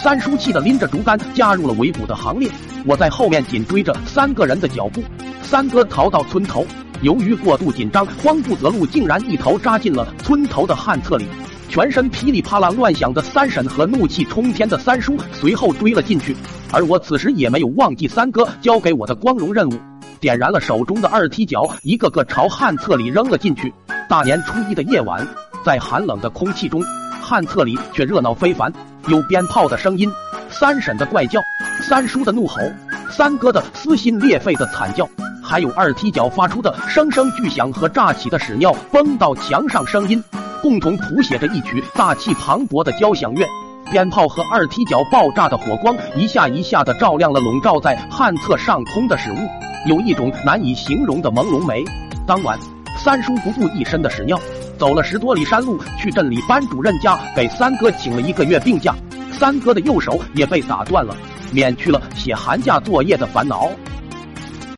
三叔气得拎着竹竿加入了围捕的行列，我在后面紧追着三个人的脚步。三哥逃到村头，由于过度紧张，慌不择路，竟然一头扎进了村头的旱厕里，全身噼里啪啦乱响的三婶和怒气冲天的三叔随后追了进去，而我此时也没有忘记三哥交给我的光荣任务，点燃了手中的二踢脚，一个个朝旱厕里扔了进去。大年初一的夜晚，在寒冷的空气中。旱厕里却热闹非凡，有鞭炮的声音，三婶的怪叫，三叔的怒吼，三哥的撕心裂肺的惨叫，还有二踢脚发出的声声巨响和炸起的屎尿崩到墙上声音，共同谱写着一曲大气磅礴的交响乐。鞭炮和二踢脚爆炸的火光一下一下的照亮了笼罩在旱厕上空的屎雾，有一种难以形容的朦胧美。当晚，三叔不顾一身的屎尿。走了十多里山路，去镇里班主任家给三哥请了一个月病假。三哥的右手也被打断了，免去了写寒假作业的烦恼。